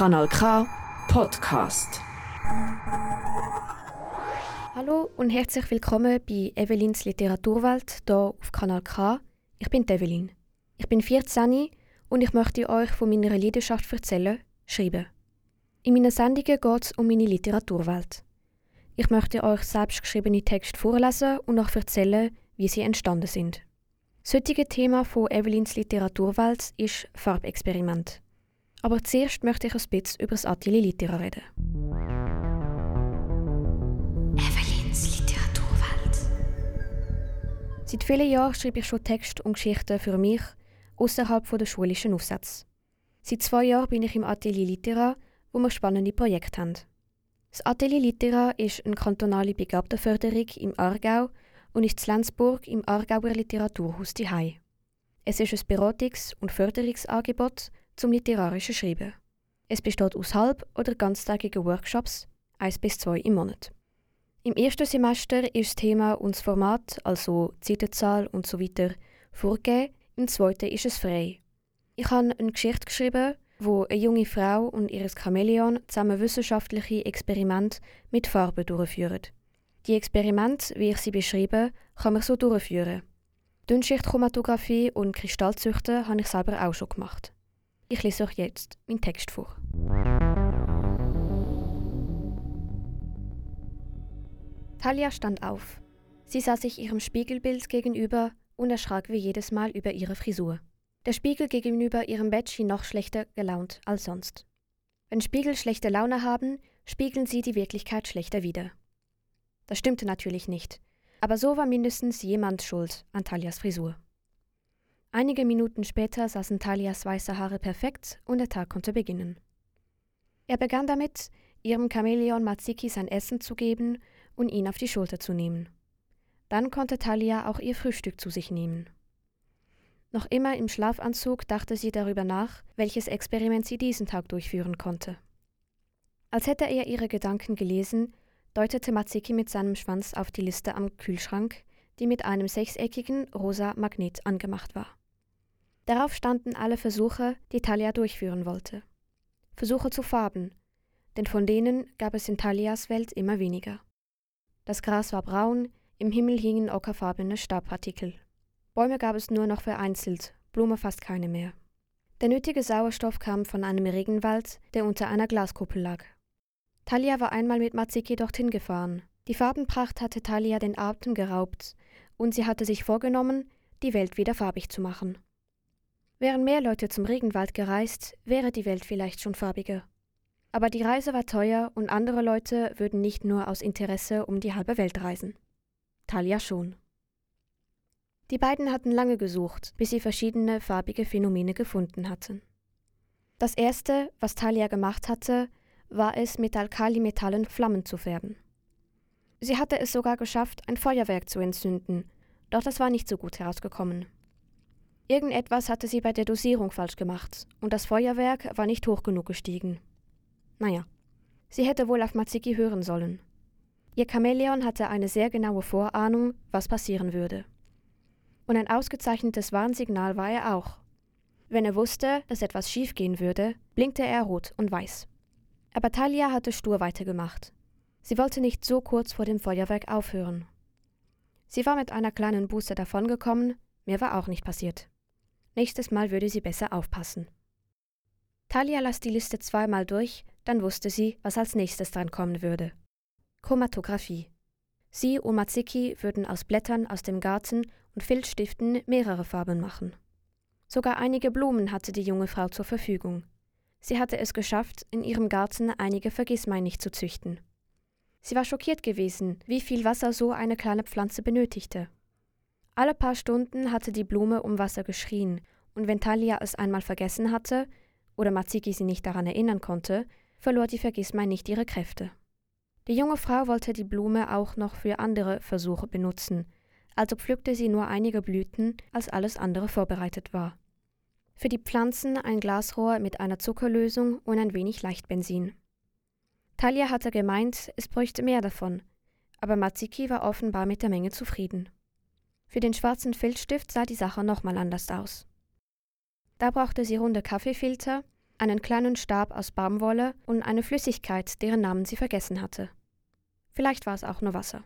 Kanal K Podcast. Hallo und herzlich willkommen bei Evelins Literaturwelt hier auf Kanal K. Ich bin Evelyn. Ich bin 14 und ich möchte euch von meiner Leidenschaft erzählen, schreiben. In meinen Sendungen geht es um meine Literaturwelt. Ich möchte euch selbstgeschriebene Texte vorlesen und auch erzählen, wie sie entstanden sind. Das heutige Thema von Evelyns Literaturwelt ist Farbexperiment. Aber zuerst möchte ich ein bisschen über das Atelier Litera reden. Evelyns Literaturwelt. Seit vielen Jahren schreibe ich schon Texte und Geschichten für mich außerhalb der schulischen Aufsätze. Seit zwei Jahren bin ich im Atelier Litera, wo wir spannende Projekte haben. Das Atelier Litera ist eine kantonale Begabtenförderung im Aargau und ist in Lenzburg im Aargauer Literaturhaus Hai. Es ist ein Beratungs- und Förderungsangebot zum literarischen Schreiben. Es besteht aus halb- oder ganztägigen Workshops, eins bis zwei im Monat. Im ersten Semester ist das Thema und das Format, also Zeitenzahl und so weiter, vorgegeben, im zweiten ist es frei. Ich habe eine Geschichte geschrieben, wo eine junge Frau und ihr Chamäleon zusammen wissenschaftliche Experimente mit Farben durchführen. Die Experimente, wie ich sie beschreibe, kann man so durchführen. Dünnschichtchromatographie und Kristallzüchten habe ich selber auch schon gemacht. Ich lese euch jetzt meinen Text vor. Talia stand auf. Sie sah sich ihrem Spiegelbild gegenüber und erschrak wie jedes Mal über ihre Frisur. Der Spiegel gegenüber ihrem Bett schien noch schlechter gelaunt als sonst. Wenn Spiegel schlechte Laune haben, spiegeln sie die Wirklichkeit schlechter wider. Das stimmte natürlich nicht. Aber so war mindestens jemand schuld an Talias Frisur. Einige Minuten später saßen Talias weiße Haare perfekt und der Tag konnte beginnen. Er begann damit, ihrem Chamäleon Matsiki sein Essen zu geben und ihn auf die Schulter zu nehmen. Dann konnte Talia auch ihr Frühstück zu sich nehmen. Noch immer im Schlafanzug dachte sie darüber nach, welches Experiment sie diesen Tag durchführen konnte. Als hätte er ihre Gedanken gelesen, deutete Matsiki mit seinem Schwanz auf die Liste am Kühlschrank, die mit einem sechseckigen rosa Magnet angemacht war. Darauf standen alle Versuche, die Talia durchführen wollte. Versuche zu Farben, denn von denen gab es in Talias Welt immer weniger. Das Gras war braun, im Himmel hingen ockerfarbene Staubpartikel. Bäume gab es nur noch vereinzelt, Blumen fast keine mehr. Der nötige Sauerstoff kam von einem Regenwald, der unter einer Glaskuppel lag. Talia war einmal mit Matsiki dorthin gefahren. Die Farbenpracht hatte Talia den Atem geraubt und sie hatte sich vorgenommen, die Welt wieder farbig zu machen. Wären mehr Leute zum Regenwald gereist, wäre die Welt vielleicht schon farbiger. Aber die Reise war teuer und andere Leute würden nicht nur aus Interesse um die halbe Welt reisen. Talia schon. Die beiden hatten lange gesucht, bis sie verschiedene farbige Phänomene gefunden hatten. Das erste, was Talia gemacht hatte, war es, mit Alkalimetallen Flammen zu färben. Sie hatte es sogar geschafft, ein Feuerwerk zu entzünden, doch das war nicht so gut herausgekommen. Irgendetwas hatte sie bei der Dosierung falsch gemacht und das Feuerwerk war nicht hoch genug gestiegen. Naja, sie hätte wohl auf Matsiki hören sollen. Ihr Chamäleon hatte eine sehr genaue Vorahnung, was passieren würde. Und ein ausgezeichnetes Warnsignal war er auch. Wenn er wusste, dass etwas schiefgehen würde, blinkte er rot und weiß. Aber Talia hatte stur weitergemacht. Sie wollte nicht so kurz vor dem Feuerwerk aufhören. Sie war mit einer kleinen Buße davongekommen, mehr war auch nicht passiert. Nächstes Mal würde sie besser aufpassen. Talia las die Liste zweimal durch, dann wusste sie, was als nächstes dran kommen würde. Chromatographie. Sie und Matsiki würden aus Blättern aus dem Garten und Filzstiften mehrere Farben machen. Sogar einige Blumen hatte die junge Frau zur Verfügung. Sie hatte es geschafft, in ihrem Garten einige Vergissmeinnicht zu züchten. Sie war schockiert gewesen, wie viel Wasser so eine kleine Pflanze benötigte. Alle paar Stunden hatte die Blume um Wasser geschrien, und wenn Talia es einmal vergessen hatte oder Matsiki sie nicht daran erinnern konnte, verlor die Vergissmeinnicht ihre Kräfte. Die junge Frau wollte die Blume auch noch für andere Versuche benutzen, also pflückte sie nur einige Blüten, als alles andere vorbereitet war. Für die Pflanzen ein Glasrohr mit einer Zuckerlösung und ein wenig Leichtbenzin. Talia hatte gemeint, es bräuchte mehr davon, aber Matsiki war offenbar mit der Menge zufrieden. Für den schwarzen Filzstift sah die Sache nochmal anders aus. Da brauchte sie runde Kaffeefilter, einen kleinen Stab aus Baumwolle und eine Flüssigkeit, deren Namen sie vergessen hatte. Vielleicht war es auch nur Wasser.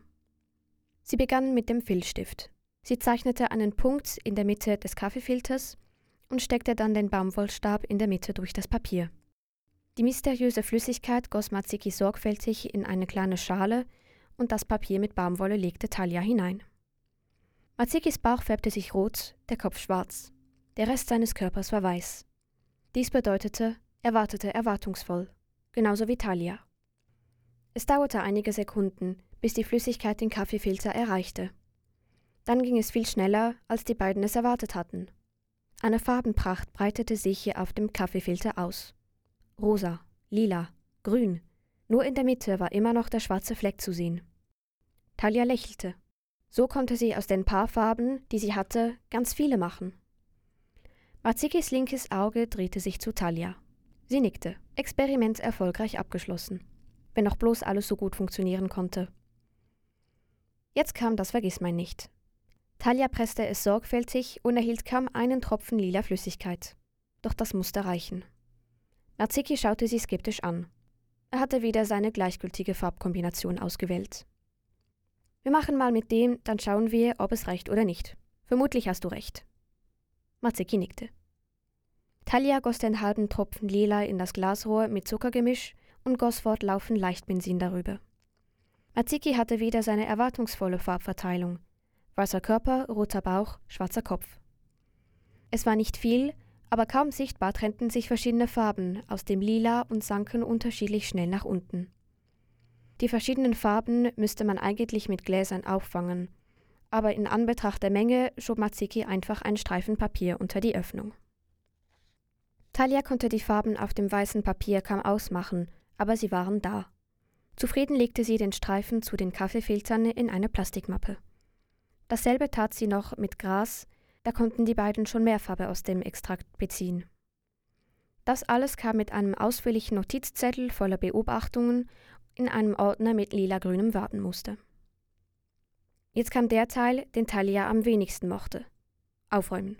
Sie begann mit dem Filzstift. Sie zeichnete einen Punkt in der Mitte des Kaffeefilters und steckte dann den Baumwollstab in der Mitte durch das Papier. Die mysteriöse Flüssigkeit goss Matsiki sorgfältig in eine kleine Schale und das Papier mit Baumwolle legte Talia hinein. Matzikis Bauch färbte sich rot, der Kopf schwarz. Der Rest seines Körpers war weiß. Dies bedeutete, er wartete erwartungsvoll, genauso wie Talia. Es dauerte einige Sekunden, bis die Flüssigkeit den Kaffeefilter erreichte. Dann ging es viel schneller, als die beiden es erwartet hatten. Eine Farbenpracht breitete sich hier auf dem Kaffeefilter aus. Rosa, lila, grün. Nur in der Mitte war immer noch der schwarze Fleck zu sehen. Talia lächelte. So konnte sie aus den paar Farben, die sie hatte, ganz viele machen. Matzikis linkes Auge drehte sich zu Talia. Sie nickte. Experiment erfolgreich abgeschlossen. Wenn auch bloß alles so gut funktionieren konnte. Jetzt kam das Vergissmein nicht. Talia presste es sorgfältig und erhielt kaum einen Tropfen lila Flüssigkeit. Doch das musste reichen. Matziki schaute sie skeptisch an. Er hatte wieder seine gleichgültige Farbkombination ausgewählt. Wir machen mal mit dem, dann schauen wir, ob es reicht oder nicht. Vermutlich hast du recht. Matzeki nickte. Talia goss den halben Tropfen Lila in das Glasrohr mit Zuckergemisch und goss fortlaufend Leichtbenzin darüber. Matziki hatte wieder seine erwartungsvolle Farbverteilung. Weißer Körper, roter Bauch, schwarzer Kopf. Es war nicht viel, aber kaum sichtbar trennten sich verschiedene Farben aus dem Lila und sanken unterschiedlich schnell nach unten. Die verschiedenen Farben müsste man eigentlich mit Gläsern auffangen, aber in Anbetracht der Menge schob Matziki einfach einen Streifen Papier unter die Öffnung. Talia konnte die Farben auf dem weißen Papier kaum ausmachen, aber sie waren da. Zufrieden legte sie den Streifen zu den Kaffeefiltern in eine Plastikmappe. Dasselbe tat sie noch mit Gras, da konnten die beiden schon mehr Farbe aus dem Extrakt beziehen. Das alles kam mit einem ausführlichen Notizzettel voller Beobachtungen in einem Ordner mit lila-grünem Wabenmuster. Jetzt kam der Teil, den Talia am wenigsten mochte. Aufräumen.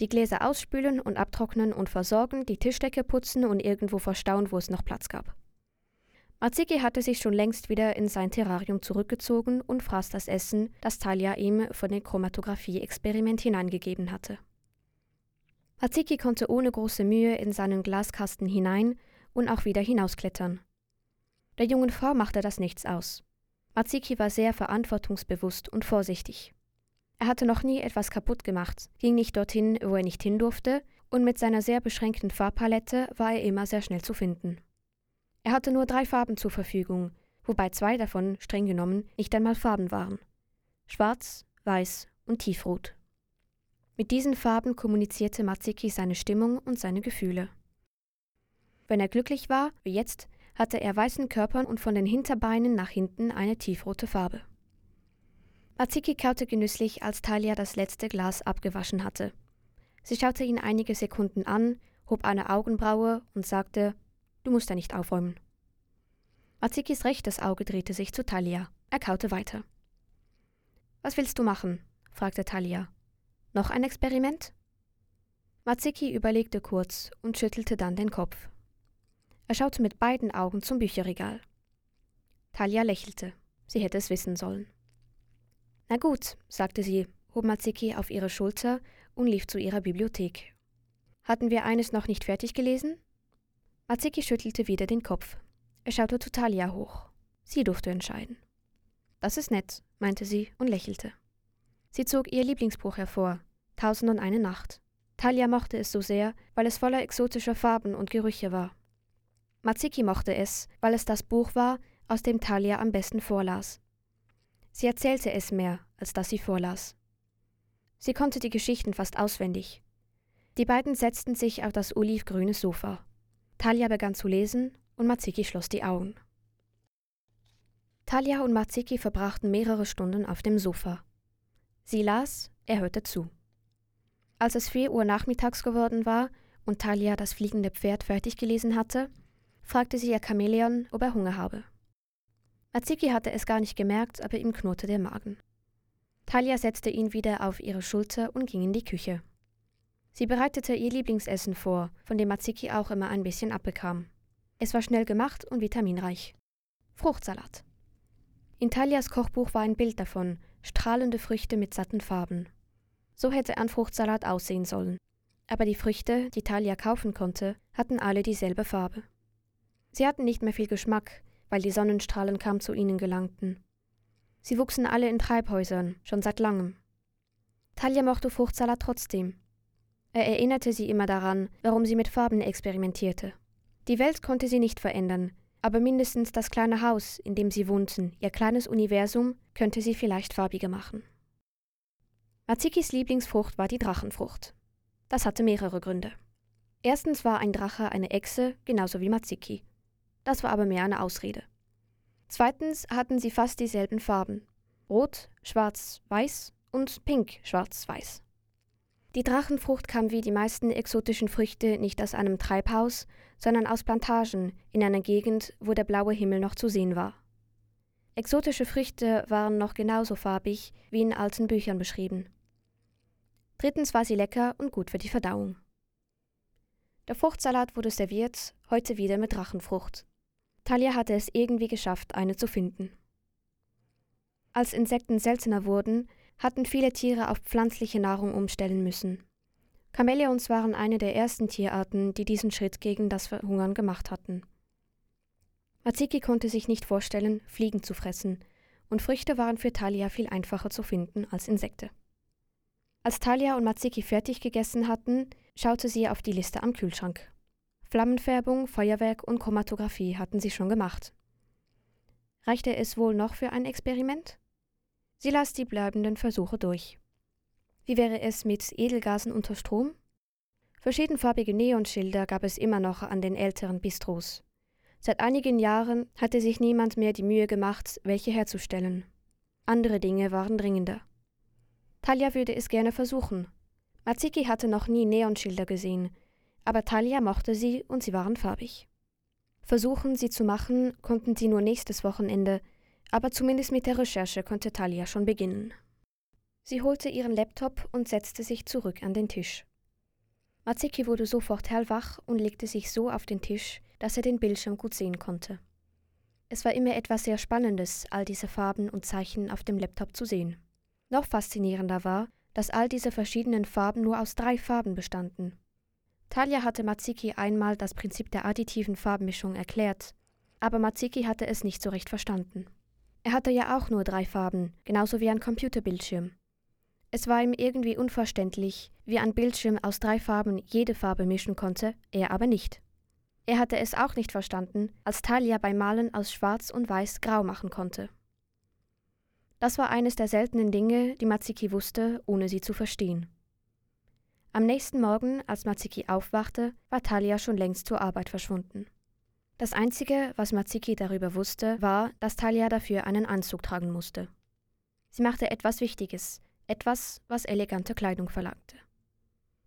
Die Gläser ausspülen und abtrocknen und versorgen, die Tischdecke putzen und irgendwo verstauen, wo es noch Platz gab. Marziki hatte sich schon längst wieder in sein Terrarium zurückgezogen und fraß das Essen, das Talia ihm von dem Chromatographie-Experiment hineingegeben hatte. Marziki konnte ohne große Mühe in seinen Glaskasten hinein und auch wieder hinausklettern. Der jungen Frau machte das nichts aus. Matsiki war sehr verantwortungsbewusst und vorsichtig. Er hatte noch nie etwas kaputt gemacht, ging nicht dorthin, wo er nicht hin durfte, und mit seiner sehr beschränkten Farbpalette war er immer sehr schnell zu finden. Er hatte nur drei Farben zur Verfügung, wobei zwei davon, streng genommen, nicht einmal Farben waren. Schwarz, Weiß und Tiefrot. Mit diesen Farben kommunizierte Matsiki seine Stimmung und seine Gefühle. Wenn er glücklich war, wie jetzt, hatte er weißen Körper und von den Hinterbeinen nach hinten eine tiefrote Farbe. Matsiki kaute genüsslich, als Talia das letzte Glas abgewaschen hatte. Sie schaute ihn einige Sekunden an, hob eine Augenbraue und sagte, Du musst da nicht aufräumen. Matzikis rechtes Auge drehte sich zu Talia. Er kaute weiter. Was willst du machen? fragte Talia. Noch ein Experiment? Matziki überlegte kurz und schüttelte dann den Kopf. Er schaute mit beiden Augen zum Bücherregal. Talia lächelte. Sie hätte es wissen sollen. Na gut, sagte sie, hob Matsiki auf ihre Schulter und lief zu ihrer Bibliothek. Hatten wir eines noch nicht fertig gelesen? Matsiki schüttelte wieder den Kopf. Er schaute zu Talia hoch. Sie durfte entscheiden. Das ist nett, meinte sie und lächelte. Sie zog ihr Lieblingsbuch hervor, Tausend und eine Nacht. Talia mochte es so sehr, weil es voller exotischer Farben und Gerüche war. Matsiki mochte es, weil es das Buch war, aus dem Talia am besten vorlas. Sie erzählte es mehr, als dass sie vorlas. Sie konnte die Geschichten fast auswendig. Die beiden setzten sich auf das olivgrüne Sofa. Talia begann zu lesen und Matsiki schloss die Augen. Talia und Matsiki verbrachten mehrere Stunden auf dem Sofa. Sie las, er hörte zu. Als es vier Uhr nachmittags geworden war und Talia das fliegende Pferd fertig gelesen hatte, fragte sie ihr Chamäleon, ob er Hunger habe. Matsiki hatte es gar nicht gemerkt, aber ihm knurrte der Magen. Talia setzte ihn wieder auf ihre Schulter und ging in die Küche. Sie bereitete ihr Lieblingsessen vor, von dem Maziki auch immer ein bisschen abbekam. Es war schnell gemacht und vitaminreich. Fruchtsalat. In Talias Kochbuch war ein Bild davon, strahlende Früchte mit satten Farben. So hätte ein Fruchtsalat aussehen sollen. Aber die Früchte, die Talia kaufen konnte, hatten alle dieselbe Farbe. Sie hatten nicht mehr viel Geschmack, weil die Sonnenstrahlen kaum zu ihnen gelangten. Sie wuchsen alle in Treibhäusern, schon seit langem. Talia mochte Fruchtsalat trotzdem. Er erinnerte sie immer daran, warum sie mit Farben experimentierte. Die Welt konnte sie nicht verändern, aber mindestens das kleine Haus, in dem sie wohnten, ihr kleines Universum, könnte sie vielleicht farbiger machen. Mazikis Lieblingsfrucht war die Drachenfrucht. Das hatte mehrere Gründe. Erstens war ein Drache eine Echse, genauso wie Maziki. Das war aber mehr eine Ausrede. Zweitens hatten sie fast dieselben Farben. Rot, schwarz, weiß und pink, schwarz, weiß. Die Drachenfrucht kam wie die meisten exotischen Früchte nicht aus einem Treibhaus, sondern aus Plantagen in einer Gegend, wo der blaue Himmel noch zu sehen war. Exotische Früchte waren noch genauso farbig wie in alten Büchern beschrieben. Drittens war sie lecker und gut für die Verdauung. Der Fruchtsalat wurde serviert, heute wieder mit Drachenfrucht. Talia hatte es irgendwie geschafft, eine zu finden. Als Insekten seltener wurden, hatten viele Tiere auf pflanzliche Nahrung umstellen müssen. Chamäleons waren eine der ersten Tierarten, die diesen Schritt gegen das Verhungern gemacht hatten. Maziki konnte sich nicht vorstellen, Fliegen zu fressen, und Früchte waren für Talia viel einfacher zu finden als Insekte. Als Talia und Maziki fertig gegessen hatten, schaute sie auf die Liste am Kühlschrank. Flammenfärbung, Feuerwerk und Chromatographie hatten sie schon gemacht. Reichte es wohl noch für ein Experiment? Sie las die bleibenden Versuche durch. Wie wäre es mit Edelgasen unter Strom? Verschiedenfarbige Neonschilder gab es immer noch an den älteren Bistros. Seit einigen Jahren hatte sich niemand mehr die Mühe gemacht, welche herzustellen. Andere Dinge waren dringender. Talia würde es gerne versuchen. Maziki hatte noch nie Neonschilder gesehen, aber Talia mochte sie und sie waren farbig. Versuchen, sie zu machen, konnten sie nur nächstes Wochenende, aber zumindest mit der Recherche konnte Talia schon beginnen. Sie holte ihren Laptop und setzte sich zurück an den Tisch. Maziki wurde sofort hellwach und legte sich so auf den Tisch, dass er den Bildschirm gut sehen konnte. Es war immer etwas sehr Spannendes, all diese Farben und Zeichen auf dem Laptop zu sehen. Noch faszinierender war, dass all diese verschiedenen Farben nur aus drei Farben bestanden. Talia hatte Maziki einmal das Prinzip der additiven Farbmischung erklärt, aber Maziki hatte es nicht so recht verstanden. Er hatte ja auch nur drei Farben, genauso wie ein Computerbildschirm. Es war ihm irgendwie unverständlich, wie ein Bildschirm aus drei Farben jede Farbe mischen konnte, er aber nicht. Er hatte es auch nicht verstanden, als Talia beim Malen aus Schwarz und Weiß grau machen konnte. Das war eines der seltenen Dinge, die Maziki wusste, ohne sie zu verstehen. Am nächsten Morgen, als Maziki aufwachte, war Talia schon längst zur Arbeit verschwunden. Das Einzige, was Maziki darüber wusste, war, dass Talia dafür einen Anzug tragen musste. Sie machte etwas Wichtiges, etwas, was elegante Kleidung verlangte.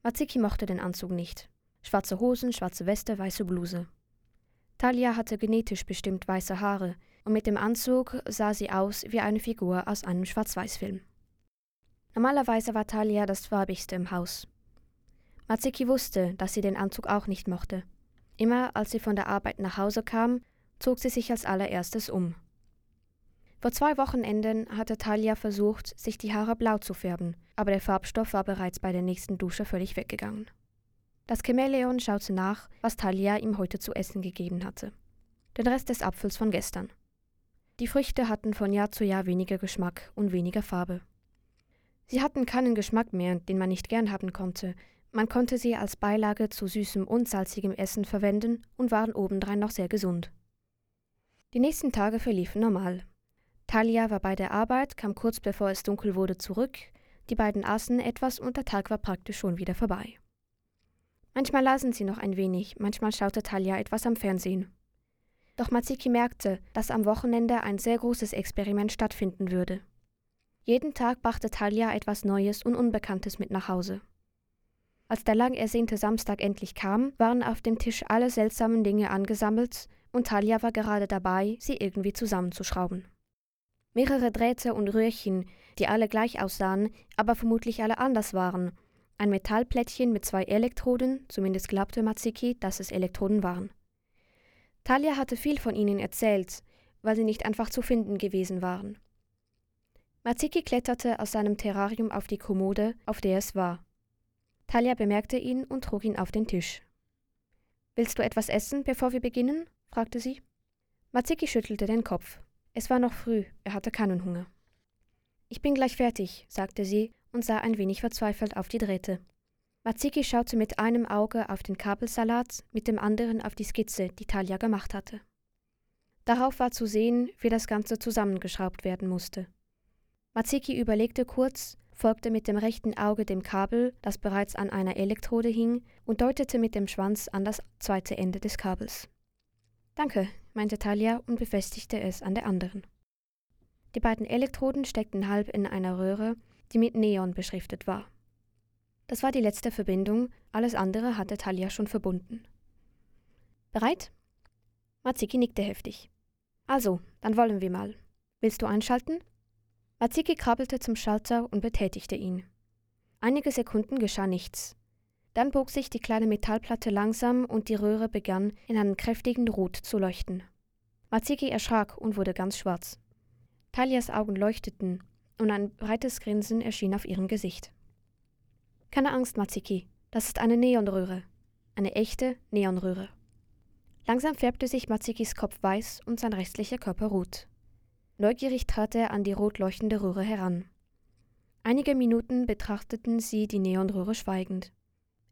Maziki mochte den Anzug nicht. Schwarze Hosen, schwarze Weste, weiße Bluse. Talia hatte genetisch bestimmt weiße Haare, und mit dem Anzug sah sie aus wie eine Figur aus einem Schwarz-Weiß-Film. Normalerweise war Talia das farbigste im Haus. Maziki wusste, dass sie den Anzug auch nicht mochte. Immer als sie von der Arbeit nach Hause kam, zog sie sich als allererstes um. Vor zwei Wochenenden hatte Talia versucht, sich die Haare blau zu färben, aber der Farbstoff war bereits bei der nächsten Dusche völlig weggegangen. Das Chamäleon schaute nach, was Talia ihm heute zu essen gegeben hatte. Den Rest des Apfels von gestern. Die Früchte hatten von Jahr zu Jahr weniger Geschmack und weniger Farbe. Sie hatten keinen Geschmack mehr, den man nicht gern haben konnte, man konnte sie als Beilage zu süßem und salzigem Essen verwenden und waren obendrein noch sehr gesund. Die nächsten Tage verliefen normal. Talia war bei der Arbeit, kam kurz bevor es dunkel wurde zurück, die beiden aßen etwas und der Tag war praktisch schon wieder vorbei. Manchmal lasen sie noch ein wenig, manchmal schaute Talia etwas am Fernsehen. Doch Maziki merkte, dass am Wochenende ein sehr großes Experiment stattfinden würde. Jeden Tag brachte Talia etwas Neues und Unbekanntes mit nach Hause. Als der lang ersehnte Samstag endlich kam, waren auf dem Tisch alle seltsamen Dinge angesammelt und Talia war gerade dabei, sie irgendwie zusammenzuschrauben. Mehrere Drähte und Röhrchen, die alle gleich aussahen, aber vermutlich alle anders waren, Ein Metallplättchen mit zwei Elektroden, zumindest glaubte Matsiki, dass es Elektroden waren. Talia hatte viel von ihnen erzählt, weil sie nicht einfach zu finden gewesen waren. Matsiki kletterte aus seinem Terrarium auf die Kommode, auf der es war. Talia bemerkte ihn und trug ihn auf den Tisch. Willst du etwas essen, bevor wir beginnen? fragte sie. Matsiki schüttelte den Kopf. Es war noch früh, er hatte keinen Hunger. Ich bin gleich fertig, sagte sie und sah ein wenig verzweifelt auf die Drähte. Matsiki schaute mit einem Auge auf den Kabelsalat, mit dem anderen auf die Skizze, die Talia gemacht hatte. Darauf war zu sehen, wie das Ganze zusammengeschraubt werden musste. Matsiki überlegte kurz, folgte mit dem rechten Auge dem Kabel, das bereits an einer Elektrode hing, und deutete mit dem Schwanz an das zweite Ende des Kabels. Danke, meinte Talia und befestigte es an der anderen. Die beiden Elektroden steckten halb in einer Röhre, die mit Neon beschriftet war. Das war die letzte Verbindung, alles andere hatte Talia schon verbunden. Bereit? Matsiki nickte heftig. Also, dann wollen wir mal. Willst du einschalten? Matsiki krabbelte zum Schalter und betätigte ihn. Einige Sekunden geschah nichts. Dann bog sich die kleine Metallplatte langsam und die Röhre begann in einem kräftigen Rot zu leuchten. Matsiki erschrak und wurde ganz schwarz. Talias Augen leuchteten und ein breites Grinsen erschien auf ihrem Gesicht. Keine Angst, Matsiki, das ist eine Neonröhre. Eine echte Neonröhre. Langsam färbte sich Matzikis Kopf weiß und sein restlicher Körper rot. Neugierig trat er an die rot leuchtende Röhre heran. Einige Minuten betrachteten sie die Neonröhre schweigend.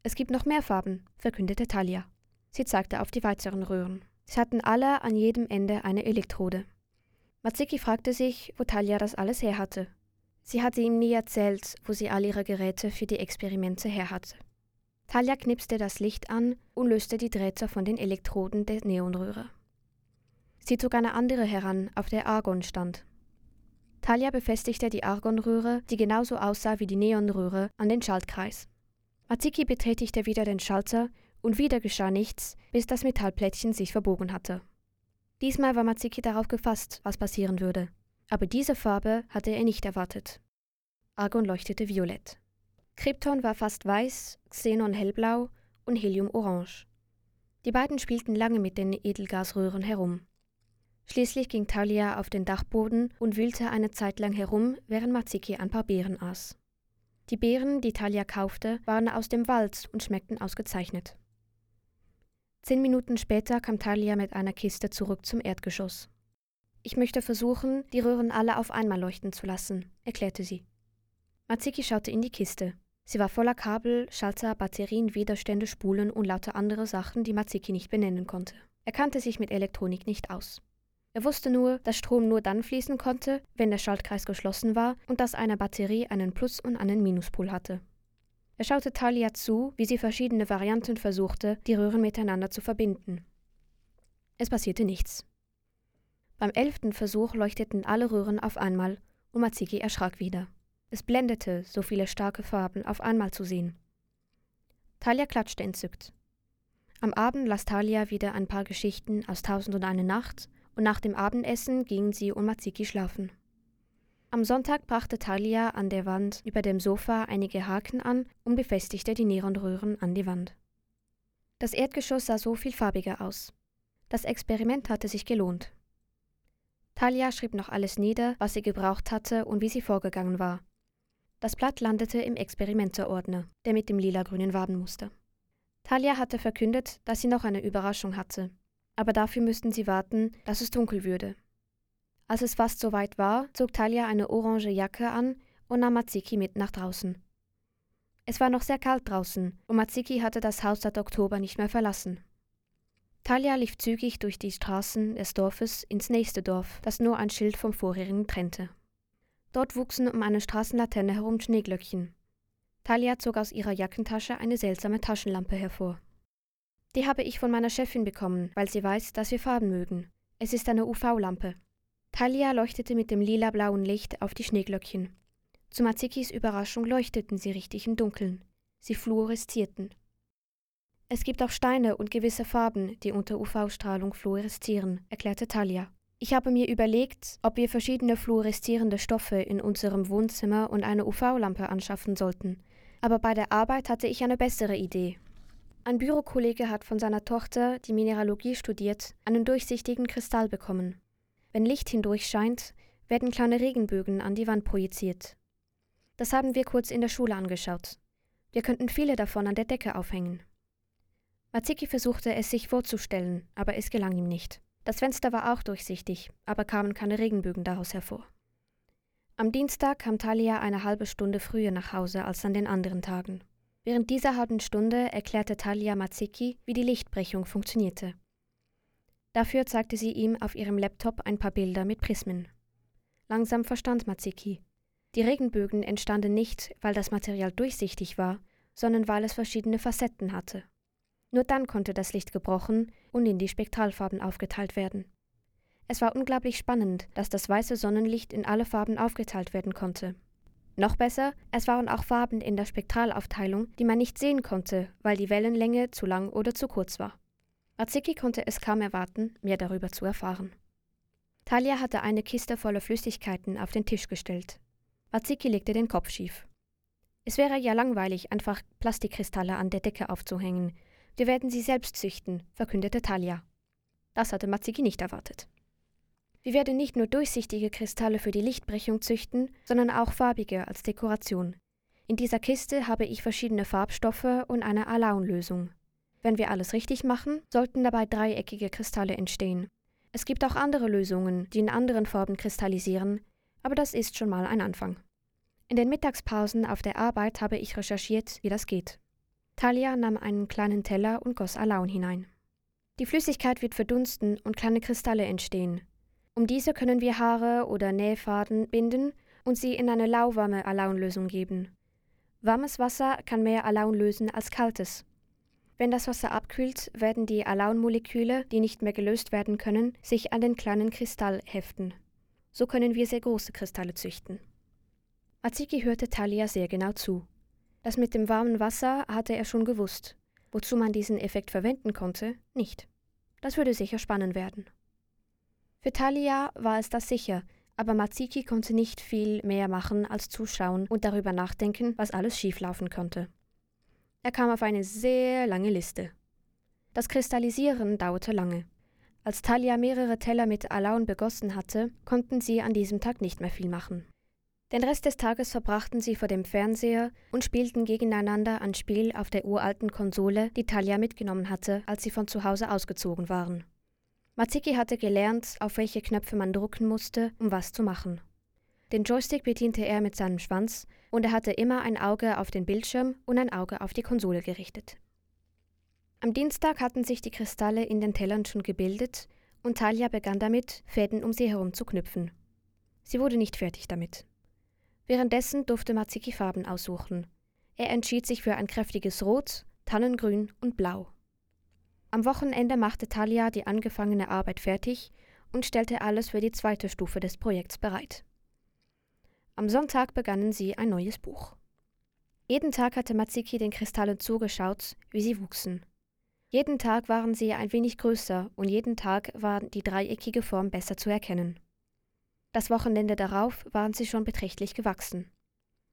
Es gibt noch mehr Farben, verkündete Talia. Sie zeigte auf die weiteren Röhren. Sie hatten alle an jedem Ende eine Elektrode. Matsiki fragte sich, wo Talia das alles her hatte. Sie hatte ihm nie erzählt, wo sie all ihre Geräte für die Experimente her hatte. Talia knipste das Licht an und löste die Drähte von den Elektroden der Neonröhre. Sie zog eine andere heran, auf der Argon stand. Talia befestigte die Argonröhre, die genauso aussah wie die Neonröhre, an den Schaltkreis. Matsiki betätigte wieder den Schalter und wieder geschah nichts, bis das Metallplättchen sich verbogen hatte. Diesmal war Matsiki darauf gefasst, was passieren würde. Aber diese Farbe hatte er nicht erwartet. Argon leuchtete violett. Krypton war fast weiß, Xenon hellblau und Helium orange. Die beiden spielten lange mit den Edelgasröhren herum. Schließlich ging Talia auf den Dachboden und wühlte eine Zeit lang herum, während Matsiki ein paar Beeren aß. Die Beeren, die Talia kaufte, waren aus dem Wald und schmeckten ausgezeichnet. Zehn Minuten später kam Talia mit einer Kiste zurück zum Erdgeschoss. Ich möchte versuchen, die Röhren alle auf einmal leuchten zu lassen, erklärte sie. Matsiki schaute in die Kiste. Sie war voller Kabel, Schalter, Batterien, Widerstände, Spulen und lauter andere Sachen, die Matsiki nicht benennen konnte. Er kannte sich mit Elektronik nicht aus. Er wusste nur, dass Strom nur dann fließen konnte, wenn der Schaltkreis geschlossen war und dass eine Batterie einen Plus- und einen Minuspol hatte. Er schaute Talia zu, wie sie verschiedene Varianten versuchte, die Röhren miteinander zu verbinden. Es passierte nichts. Beim elften Versuch leuchteten alle Röhren auf einmal und Matsiki erschrak wieder. Es blendete, so viele starke Farben auf einmal zu sehen. Talia klatschte entzückt. Am Abend las Talia wieder ein paar Geschichten aus Tausend und eine Nacht und nach dem Abendessen gingen sie und Matsiki schlafen. Am Sonntag brachte Talia an der Wand über dem Sofa einige Haken an und befestigte die Neonröhren an die Wand. Das Erdgeschoss sah so viel farbiger aus. Das Experiment hatte sich gelohnt. Talia schrieb noch alles nieder, was sie gebraucht hatte und wie sie vorgegangen war. Das Blatt landete im Experimenteordner, der mit dem lila-grünen Wabenmuster. Talia hatte verkündet, dass sie noch eine Überraschung hatte, aber dafür müssten sie warten, dass es dunkel würde. Als es fast soweit war, zog Talia eine orange Jacke an und nahm Matsiki mit nach draußen. Es war noch sehr kalt draußen und Matsiki hatte das Haus seit Oktober nicht mehr verlassen. Talia lief zügig durch die Straßen des Dorfes ins nächste Dorf, das nur ein Schild vom vorherigen trennte. Dort wuchsen um eine Straßenlaterne herum Schneeglöckchen. Talia zog aus ihrer Jackentasche eine seltsame Taschenlampe hervor. Die habe ich von meiner Chefin bekommen, weil sie weiß, dass wir Farben mögen. Es ist eine UV-Lampe. Talia leuchtete mit dem lila-blauen Licht auf die Schneeglöckchen. Zu Matzikis Überraschung leuchteten sie richtig im Dunkeln. Sie fluoreszierten. Es gibt auch Steine und gewisse Farben, die unter UV-Strahlung fluoreszieren, erklärte Talia. Ich habe mir überlegt, ob wir verschiedene fluoreszierende Stoffe in unserem Wohnzimmer und eine UV-Lampe anschaffen sollten. Aber bei der Arbeit hatte ich eine bessere Idee. Ein Bürokollege hat von seiner Tochter, die Mineralogie studiert, einen durchsichtigen Kristall bekommen. Wenn Licht hindurch scheint, werden kleine Regenbögen an die Wand projiziert. Das haben wir kurz in der Schule angeschaut. Wir könnten viele davon an der Decke aufhängen. Matziki versuchte es sich vorzustellen, aber es gelang ihm nicht. Das Fenster war auch durchsichtig, aber kamen keine Regenbögen daraus hervor. Am Dienstag kam Talia eine halbe Stunde früher nach Hause als an den anderen Tagen. Während dieser halben Stunde erklärte Talia Matziki, wie die Lichtbrechung funktionierte. Dafür zeigte sie ihm auf ihrem Laptop ein paar Bilder mit Prismen. Langsam verstand Matziki. Die Regenbögen entstanden nicht, weil das Material durchsichtig war, sondern weil es verschiedene Facetten hatte. Nur dann konnte das Licht gebrochen und in die Spektralfarben aufgeteilt werden. Es war unglaublich spannend, dass das weiße Sonnenlicht in alle Farben aufgeteilt werden konnte. Noch besser, es waren auch Farben in der Spektralaufteilung, die man nicht sehen konnte, weil die Wellenlänge zu lang oder zu kurz war. Arziki konnte es kaum erwarten, mehr darüber zu erfahren. Talia hatte eine Kiste voller Flüssigkeiten auf den Tisch gestellt. Arziki legte den Kopf schief. Es wäre ja langweilig, einfach Plastikkristalle an der Decke aufzuhängen, wir werden sie selbst züchten, verkündete Talia. Das hatte Matziki nicht erwartet. Wir werden nicht nur durchsichtige Kristalle für die Lichtbrechung züchten, sondern auch farbige als Dekoration. In dieser Kiste habe ich verschiedene Farbstoffe und eine Alaun-Lösung. Wenn wir alles richtig machen, sollten dabei dreieckige Kristalle entstehen. Es gibt auch andere Lösungen, die in anderen Farben kristallisieren, aber das ist schon mal ein Anfang. In den Mittagspausen auf der Arbeit habe ich recherchiert, wie das geht. Talia nahm einen kleinen Teller und goss Alaun hinein. Die Flüssigkeit wird verdunsten und kleine Kristalle entstehen. Um diese können wir Haare oder Nähfaden binden und sie in eine lauwarme Alaunlösung geben. Warmes Wasser kann mehr Alaun lösen als kaltes. Wenn das Wasser abkühlt, werden die Alaunmoleküle, die nicht mehr gelöst werden können, sich an den kleinen Kristall heften. So können wir sehr große Kristalle züchten. Atsiki hörte Talia sehr genau zu. Das mit dem warmen Wasser hatte er schon gewusst. Wozu man diesen Effekt verwenden konnte, nicht. Das würde sicher spannend werden. Für Talia war es das sicher, aber Matsiki konnte nicht viel mehr machen als zuschauen und darüber nachdenken, was alles schieflaufen konnte. Er kam auf eine sehr lange Liste. Das Kristallisieren dauerte lange. Als Talia mehrere Teller mit Alaun begossen hatte, konnten sie an diesem Tag nicht mehr viel machen. Den Rest des Tages verbrachten sie vor dem Fernseher und spielten gegeneinander ein Spiel auf der uralten Konsole, die Talia mitgenommen hatte, als sie von zu Hause ausgezogen waren. Matziki hatte gelernt, auf welche Knöpfe man drucken musste, um was zu machen. Den Joystick bediente er mit seinem Schwanz und er hatte immer ein Auge auf den Bildschirm und ein Auge auf die Konsole gerichtet. Am Dienstag hatten sich die Kristalle in den Tellern schon gebildet und Talia begann damit, Fäden um sie herum zu knüpfen. Sie wurde nicht fertig damit. Währenddessen durfte Matziki Farben aussuchen. Er entschied sich für ein kräftiges Rot, Tannengrün und Blau. Am Wochenende machte Talia die angefangene Arbeit fertig und stellte alles für die zweite Stufe des Projekts bereit. Am Sonntag begannen sie ein neues Buch. Jeden Tag hatte Matziki den Kristallen zugeschaut, wie sie wuchsen. Jeden Tag waren sie ein wenig größer und jeden Tag war die dreieckige Form besser zu erkennen. Das Wochenende darauf waren sie schon beträchtlich gewachsen.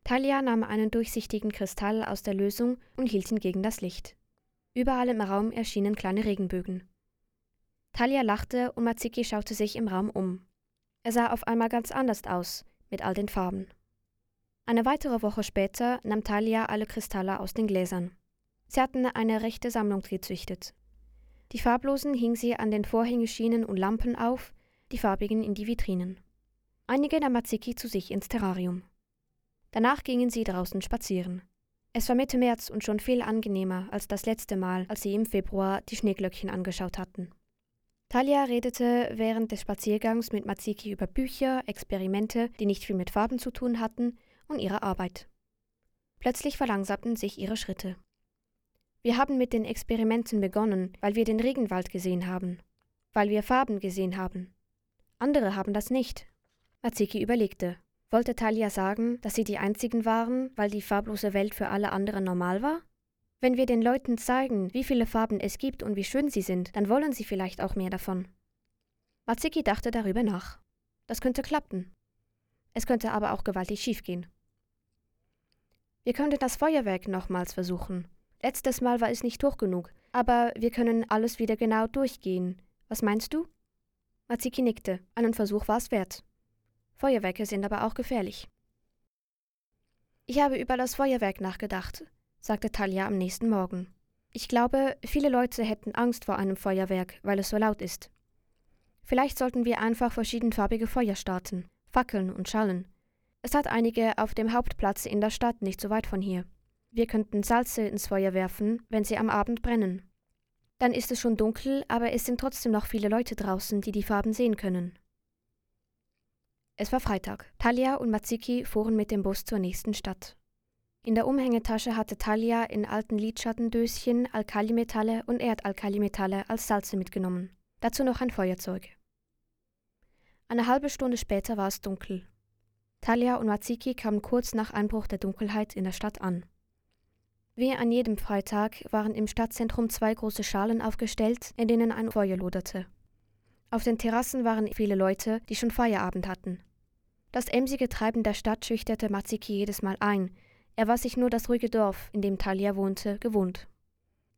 Talia nahm einen durchsichtigen Kristall aus der Lösung und hielt ihn gegen das Licht. Überall im Raum erschienen kleine Regenbögen. Talia lachte und Matsiki schaute sich im Raum um. Er sah auf einmal ganz anders aus, mit all den Farben. Eine weitere Woche später nahm Talia alle Kristalle aus den Gläsern. Sie hatten eine rechte Sammlung gezüchtet. Die farblosen hing sie an den Vorhängeschienen und Lampen auf, die farbigen in die Vitrinen. Einige nahm Matziki zu sich ins Terrarium. Danach gingen sie draußen spazieren. Es war Mitte März und schon viel angenehmer als das letzte Mal, als sie im Februar die Schneeglöckchen angeschaut hatten. Talia redete während des Spaziergangs mit Matziki über Bücher, Experimente, die nicht viel mit Farben zu tun hatten, und ihre Arbeit. Plötzlich verlangsamten sich ihre Schritte. Wir haben mit den Experimenten begonnen, weil wir den Regenwald gesehen haben, weil wir Farben gesehen haben. Andere haben das nicht, Matsiki überlegte. Wollte Talia sagen, dass sie die Einzigen waren, weil die farblose Welt für alle anderen normal war? Wenn wir den Leuten zeigen, wie viele Farben es gibt und wie schön sie sind, dann wollen sie vielleicht auch mehr davon. Matsiki dachte darüber nach. Das könnte klappen. Es könnte aber auch gewaltig schiefgehen. Wir könnten das Feuerwerk nochmals versuchen. Letztes Mal war es nicht hoch genug, aber wir können alles wieder genau durchgehen. Was meinst du? Matsiki nickte. Einen Versuch war es wert. Feuerwerke sind aber auch gefährlich. Ich habe über das Feuerwerk nachgedacht, sagte Talia am nächsten Morgen. Ich glaube, viele Leute hätten Angst vor einem Feuerwerk, weil es so laut ist. Vielleicht sollten wir einfach verschiedenfarbige Feuer starten, Fackeln und Schallen. Es hat einige auf dem Hauptplatz in der Stadt nicht so weit von hier. Wir könnten Salze ins Feuer werfen, wenn sie am Abend brennen. Dann ist es schon dunkel, aber es sind trotzdem noch viele Leute draußen, die die Farben sehen können. Es war Freitag. Talia und Matsiki fuhren mit dem Bus zur nächsten Stadt. In der Umhängetasche hatte Talia in alten Lidschattendöschen Alkalimetalle und Erdalkalimetalle als Salze mitgenommen. Dazu noch ein Feuerzeug. Eine halbe Stunde später war es dunkel. Talia und Matsiki kamen kurz nach Einbruch der Dunkelheit in der Stadt an. Wie an jedem Freitag waren im Stadtzentrum zwei große Schalen aufgestellt, in denen ein Feuer loderte. Auf den Terrassen waren viele Leute, die schon Feierabend hatten. Das emsige Treiben der Stadt schüchterte Matsiki jedes Mal ein. Er war sich nur das ruhige Dorf, in dem Talia wohnte, gewohnt.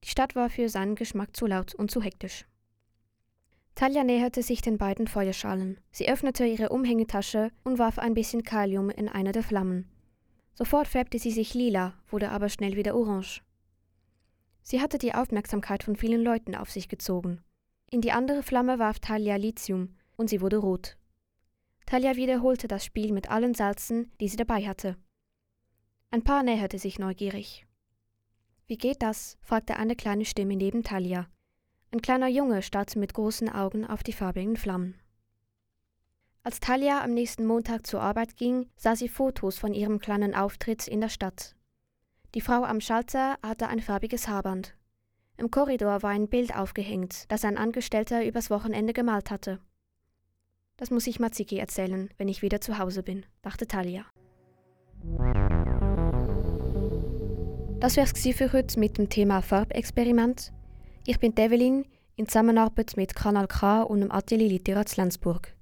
Die Stadt war für seinen Geschmack zu laut und zu hektisch. Talia näherte sich den beiden Feuerschalen. Sie öffnete ihre Umhängetasche und warf ein bisschen Kalium in eine der Flammen. Sofort färbte sie sich lila, wurde aber schnell wieder orange. Sie hatte die Aufmerksamkeit von vielen Leuten auf sich gezogen. In die andere Flamme warf Talia Lithium und sie wurde rot. Talia wiederholte das Spiel mit allen Salzen, die sie dabei hatte. Ein Paar näherte sich neugierig. Wie geht das? fragte eine kleine Stimme neben Talia. Ein kleiner Junge starrte mit großen Augen auf die farbigen Flammen. Als Talia am nächsten Montag zur Arbeit ging, sah sie Fotos von ihrem kleinen Auftritt in der Stadt. Die Frau am Schalter hatte ein farbiges Haarband. Im Korridor war ein Bild aufgehängt, das ein Angestellter übers Wochenende gemalt hatte. Das muss ich Matsiki erzählen, wenn ich wieder zu Hause bin, dachte Talia. Das wär's für heute mit dem Thema Farbexperiment. Ich bin Develin in Zusammenarbeit mit Kanal K und dem Atelier Literat Lenzburg.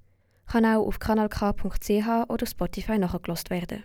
Kann auch auf kanalk.ch oder Spotify nachgelost werden.